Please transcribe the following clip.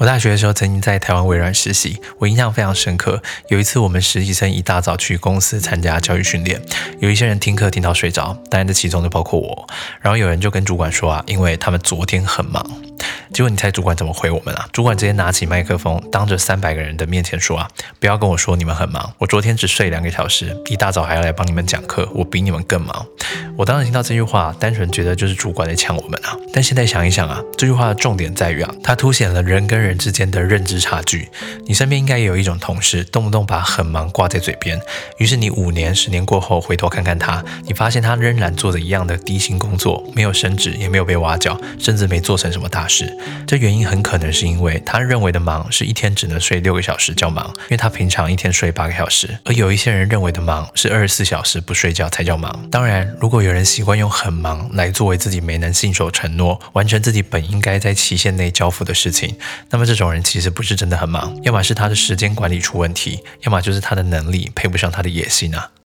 我大学的时候曾经在台湾微软实习，我印象非常深刻。有一次，我们实习生一大早去公司参加教育训练，有一些人听课听到睡着，当然这其中就包括我。然后有人就跟主管说啊，因为他们昨天很忙。结果你猜主管怎么回我们啊？主管直接拿起麦克风，当着三百个人的面前说啊，不要跟我说你们很忙，我昨天只睡两个小时，一大早还要来帮你们讲课，我比你们更忙。我当时听到这句话，单纯觉得就是主管在呛我们啊。但现在想一想啊，这句话的重点在于啊，它凸显了人跟人之间的认知差距。你身边应该也有一种同事，动不动把很忙挂在嘴边，于是你五年、十年过后回头看看他，你发现他仍然做着一样的低薪工作，没有升职，也没有被挖角，甚至没做成什么大事。这原因很可能是因为他认为的忙是一天只能睡六个小时叫忙，因为他平常一天睡八个小时。而有一些人认为的忙是二十四小时不睡觉才叫忙。当然，如果有人习惯用很忙来作为自己没能信守承诺、完成自己本应该在期限内交付的事情，那么这种人其实不是真的很忙，要么是他的时间管理出问题，要么就是他的能力配不上他的野心啊。